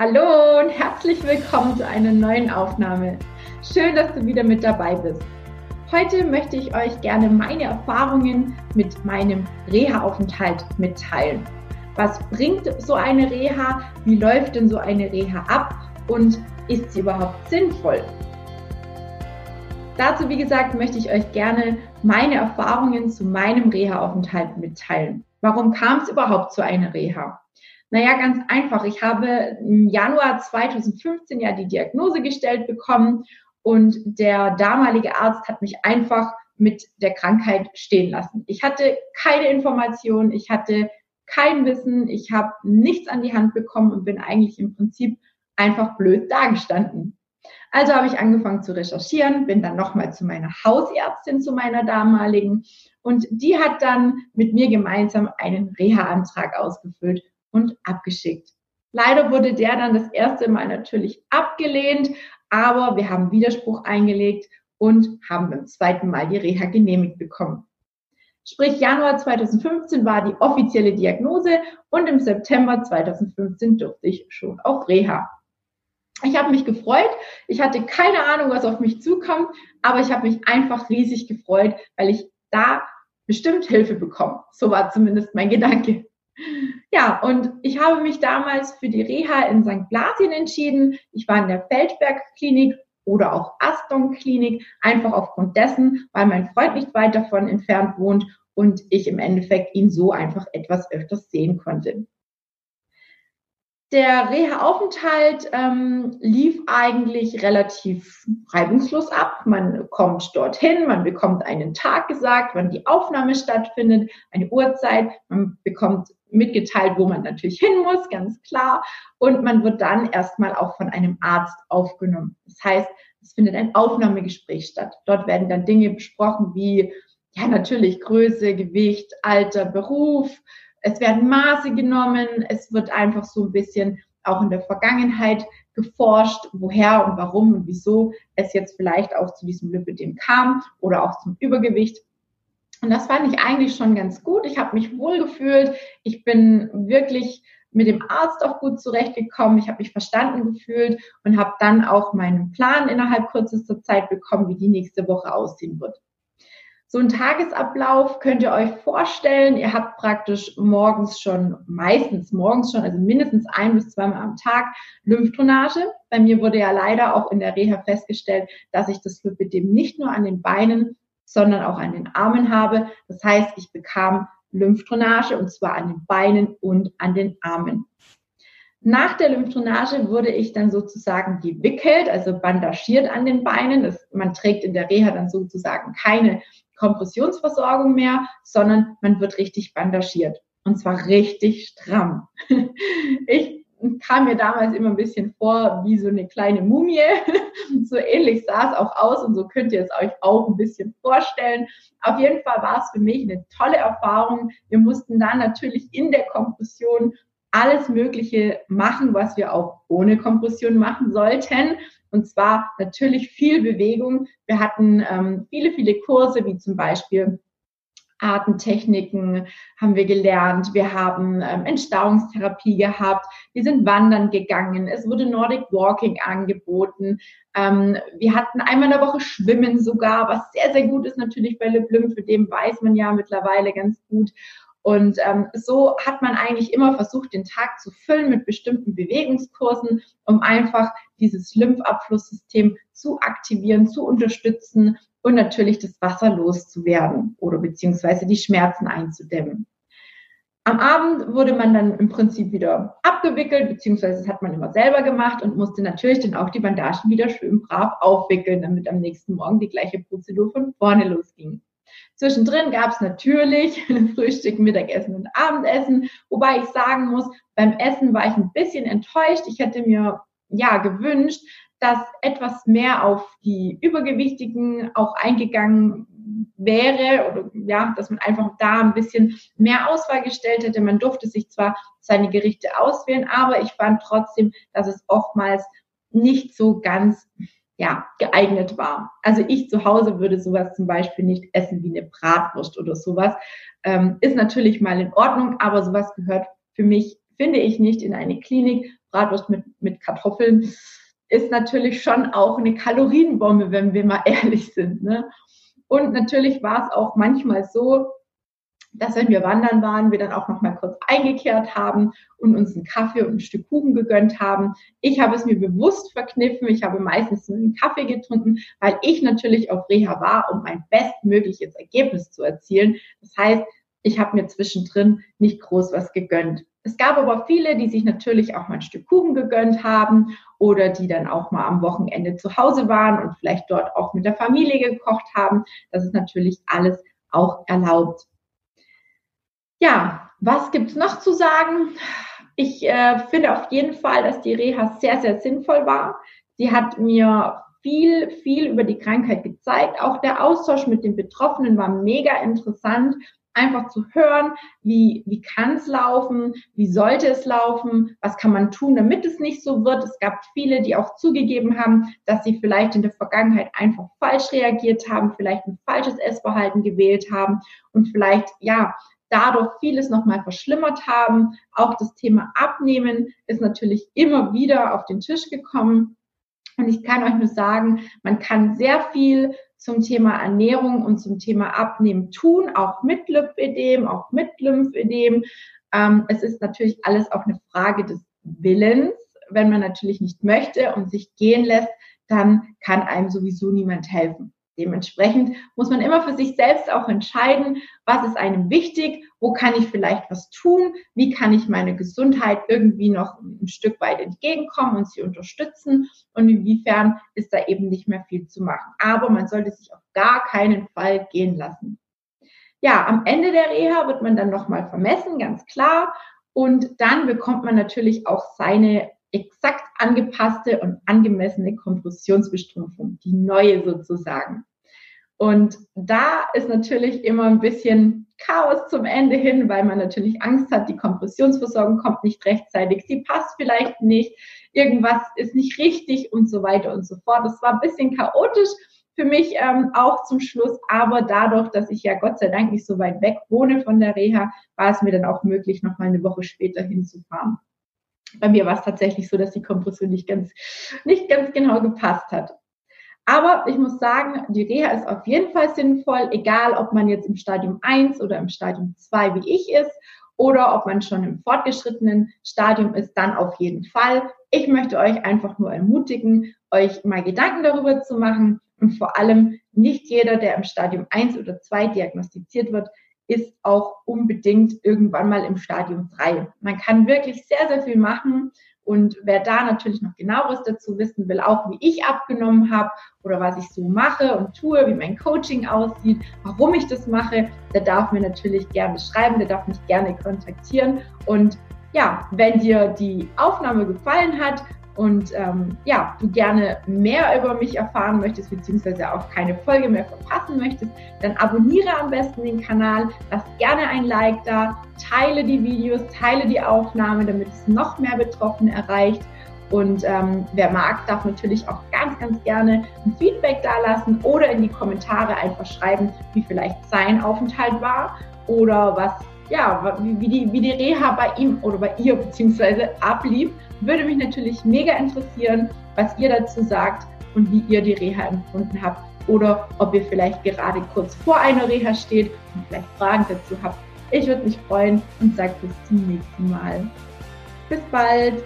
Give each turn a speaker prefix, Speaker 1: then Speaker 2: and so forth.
Speaker 1: Hallo und herzlich willkommen zu einer neuen Aufnahme. Schön, dass du wieder mit dabei bist. Heute möchte ich euch gerne meine Erfahrungen mit meinem Reha-Aufenthalt mitteilen. Was bringt so eine Reha? Wie läuft denn so eine Reha ab? Und ist sie überhaupt sinnvoll? Dazu, wie gesagt, möchte ich euch gerne meine Erfahrungen zu meinem Reha-Aufenthalt mitteilen. Warum kam es überhaupt zu einer Reha? Naja, ganz einfach. Ich habe im Januar 2015 ja die Diagnose gestellt bekommen und der damalige Arzt hat mich einfach mit der Krankheit stehen lassen. Ich hatte keine Informationen, ich hatte kein Wissen, ich habe nichts an die Hand bekommen und bin eigentlich im Prinzip einfach blöd dagestanden. Also habe ich angefangen zu recherchieren, bin dann nochmal zu meiner Hausärztin, zu meiner damaligen, und die hat dann mit mir gemeinsam einen Reha-Antrag ausgefüllt und abgeschickt. Leider wurde der dann das erste Mal natürlich abgelehnt, aber wir haben Widerspruch eingelegt und haben beim zweiten Mal die Reha genehmigt bekommen. Sprich, Januar 2015 war die offizielle Diagnose und im September 2015 durfte ich schon auf Reha. Ich habe mich gefreut. Ich hatte keine Ahnung, was auf mich zukommt, aber ich habe mich einfach riesig gefreut, weil ich da bestimmt Hilfe bekomme. So war zumindest mein Gedanke. Ja, und ich habe mich damals für die Reha in St. Blasien entschieden. Ich war in der Feldberg-Klinik oder auch Aston-Klinik, einfach aufgrund dessen, weil mein Freund nicht weit davon entfernt wohnt und ich im Endeffekt ihn so einfach etwas öfters sehen konnte. Der Reha-Aufenthalt ähm, lief eigentlich relativ reibungslos ab. Man kommt dorthin, man bekommt einen Tag gesagt, wann die Aufnahme stattfindet, eine Uhrzeit, man bekommt mitgeteilt, wo man natürlich hin muss, ganz klar. Und man wird dann erstmal auch von einem Arzt aufgenommen. Das heißt, es findet ein Aufnahmegespräch statt. Dort werden dann Dinge besprochen wie, ja, natürlich Größe, Gewicht, Alter, Beruf, es werden Maße genommen, es wird einfach so ein bisschen auch in der Vergangenheit geforscht, woher und warum und wieso es jetzt vielleicht auch zu diesem Lipidem kam oder auch zum Übergewicht. Und das fand ich eigentlich schon ganz gut. Ich habe mich wohl gefühlt. Ich bin wirklich mit dem Arzt auch gut zurechtgekommen. Ich habe mich verstanden gefühlt und habe dann auch meinen Plan innerhalb kürzester Zeit bekommen, wie die nächste Woche aussehen wird. So ein Tagesablauf könnt ihr euch vorstellen. Ihr habt praktisch morgens schon, meistens morgens schon, also mindestens ein bis zweimal am Tag Lymphdrainage. Bei mir wurde ja leider auch in der Reha festgestellt, dass ich das Lymphedem nicht nur an den Beinen, sondern auch an den Armen habe. Das heißt, ich bekam Lymphdrainage und zwar an den Beinen und an den Armen. Nach der Lymphdrainage wurde ich dann sozusagen gewickelt, also bandagiert an den Beinen. Das, man trägt in der Reha dann sozusagen keine Kompressionsversorgung mehr, sondern man wird richtig bandagiert. Und zwar richtig stramm. Ich kam mir damals immer ein bisschen vor wie so eine kleine Mumie. So ähnlich sah es auch aus und so könnt ihr es euch auch ein bisschen vorstellen. Auf jeden Fall war es für mich eine tolle Erfahrung. Wir mussten dann natürlich in der Kompression alles Mögliche machen, was wir auch ohne Kompression machen sollten. Und zwar natürlich viel Bewegung. Wir hatten ähm, viele, viele Kurse, wie zum Beispiel Atemtechniken haben wir gelernt. Wir haben ähm, Entstauungstherapie gehabt. Wir sind wandern gegangen. Es wurde Nordic Walking angeboten. Ähm, wir hatten einmal in der Woche Schwimmen sogar, was sehr, sehr gut ist natürlich bei Le Blum. Für den weiß man ja mittlerweile ganz gut. Und ähm, so hat man eigentlich immer versucht, den Tag zu füllen mit bestimmten Bewegungskursen, um einfach dieses Lymphabflusssystem zu aktivieren, zu unterstützen und natürlich das Wasser loszuwerden oder beziehungsweise die Schmerzen einzudämmen. Am Abend wurde man dann im Prinzip wieder abgewickelt, beziehungsweise das hat man immer selber gemacht und musste natürlich dann auch die Bandagen wieder schön brav aufwickeln, damit am nächsten Morgen die gleiche Prozedur von vorne losging. Zwischendrin gab es natürlich Frühstück, Mittagessen und Abendessen, wobei ich sagen muss, beim Essen war ich ein bisschen enttäuscht. Ich hätte mir ja gewünscht, dass etwas mehr auf die Übergewichtigen auch eingegangen wäre oder ja, dass man einfach da ein bisschen mehr Auswahl gestellt hätte. Man durfte sich zwar seine Gerichte auswählen, aber ich fand trotzdem, dass es oftmals nicht so ganz ja, geeignet war. Also ich zu Hause würde sowas zum Beispiel nicht essen wie eine Bratwurst oder sowas. Ähm, ist natürlich mal in Ordnung, aber sowas gehört für mich, finde ich, nicht in eine Klinik, Bratwurst mit, mit Kartoffeln ist natürlich schon auch eine Kalorienbombe, wenn wir mal ehrlich sind. Ne? Und natürlich war es auch manchmal so, dass wenn wir wandern waren, wir dann auch noch mal kurz eingekehrt haben und uns einen Kaffee und ein Stück Kuchen gegönnt haben. Ich habe es mir bewusst verkniffen. Ich habe meistens einen Kaffee getrunken, weil ich natürlich auf Reha war, um ein bestmögliches Ergebnis zu erzielen. Das heißt, ich habe mir zwischendrin nicht groß was gegönnt. Es gab aber viele, die sich natürlich auch mal ein Stück Kuchen gegönnt haben oder die dann auch mal am Wochenende zu Hause waren und vielleicht dort auch mit der Familie gekocht haben. Das ist natürlich alles auch erlaubt. Ja, was gibt's noch zu sagen? Ich äh, finde auf jeden Fall, dass die Reha sehr, sehr sinnvoll war. Sie hat mir viel, viel über die Krankheit gezeigt. Auch der Austausch mit den Betroffenen war mega interessant einfach zu hören, wie, wie kann es laufen, wie sollte es laufen, was kann man tun, damit es nicht so wird. Es gab viele, die auch zugegeben haben, dass sie vielleicht in der Vergangenheit einfach falsch reagiert haben, vielleicht ein falsches Essverhalten gewählt haben und vielleicht, ja, dadurch vieles nochmal verschlimmert haben. Auch das Thema Abnehmen ist natürlich immer wieder auf den Tisch gekommen. Und ich kann euch nur sagen, man kann sehr viel zum Thema Ernährung und zum Thema Abnehmen tun, auch mit Lymphedem, auch mit Lymphedem. Ähm, es ist natürlich alles auch eine Frage des Willens. Wenn man natürlich nicht möchte und sich gehen lässt, dann kann einem sowieso niemand helfen. Dementsprechend muss man immer für sich selbst auch entscheiden, was ist einem wichtig, wo kann ich vielleicht was tun, wie kann ich meine Gesundheit irgendwie noch ein Stück weit entgegenkommen und sie unterstützen und inwiefern ist da eben nicht mehr viel zu machen. Aber man sollte sich auf gar keinen Fall gehen lassen. Ja, am Ende der Reha wird man dann nochmal vermessen, ganz klar. Und dann bekommt man natürlich auch seine exakt angepasste und angemessene Kompressionsbestrumpfung, die neue sozusagen. Und da ist natürlich immer ein bisschen Chaos zum Ende hin, weil man natürlich Angst hat, die Kompressionsversorgung kommt nicht rechtzeitig, sie passt vielleicht nicht, irgendwas ist nicht richtig und so weiter und so fort. Das war ein bisschen chaotisch für mich ähm, auch zum Schluss, aber dadurch, dass ich ja Gott sei Dank nicht so weit weg wohne von der Reha, war es mir dann auch möglich, noch mal eine Woche später hinzufahren. Bei mir war es tatsächlich so, dass die Kompression nicht ganz, nicht ganz genau gepasst hat. Aber ich muss sagen, die Reha ist auf jeden Fall sinnvoll, egal ob man jetzt im Stadium 1 oder im Stadium 2 wie ich ist oder ob man schon im fortgeschrittenen Stadium ist, dann auf jeden Fall. Ich möchte euch einfach nur ermutigen, euch mal Gedanken darüber zu machen und vor allem nicht jeder, der im Stadium 1 oder 2 diagnostiziert wird, ist auch unbedingt irgendwann mal im Stadium 3. Man kann wirklich sehr, sehr viel machen und wer da natürlich noch genaueres dazu wissen will, auch wie ich abgenommen habe oder was ich so mache und tue, wie mein Coaching aussieht, warum ich das mache, der darf mir natürlich gerne schreiben, der darf mich gerne kontaktieren. Und ja, wenn dir die Aufnahme gefallen hat und ähm, ja, du gerne mehr über mich erfahren möchtest, beziehungsweise auch keine Folge mehr verpassen möchtest, dann abonniere am besten den Kanal, lass gerne ein Like da, teile die Videos, teile die Aufnahme, damit es noch mehr Betroffene erreicht. Und ähm, wer mag, darf natürlich auch ganz, ganz gerne ein Feedback dalassen oder in die Kommentare einfach schreiben, wie vielleicht sein Aufenthalt war oder was ja, wie die, wie die Reha bei ihm oder bei ihr beziehungsweise ablief, würde mich natürlich mega interessieren, was ihr dazu sagt und wie ihr die Reha empfunden habt oder ob ihr vielleicht gerade kurz vor einer Reha steht und vielleicht Fragen dazu habt. Ich würde mich freuen und sage bis zum nächsten Mal. Bis bald!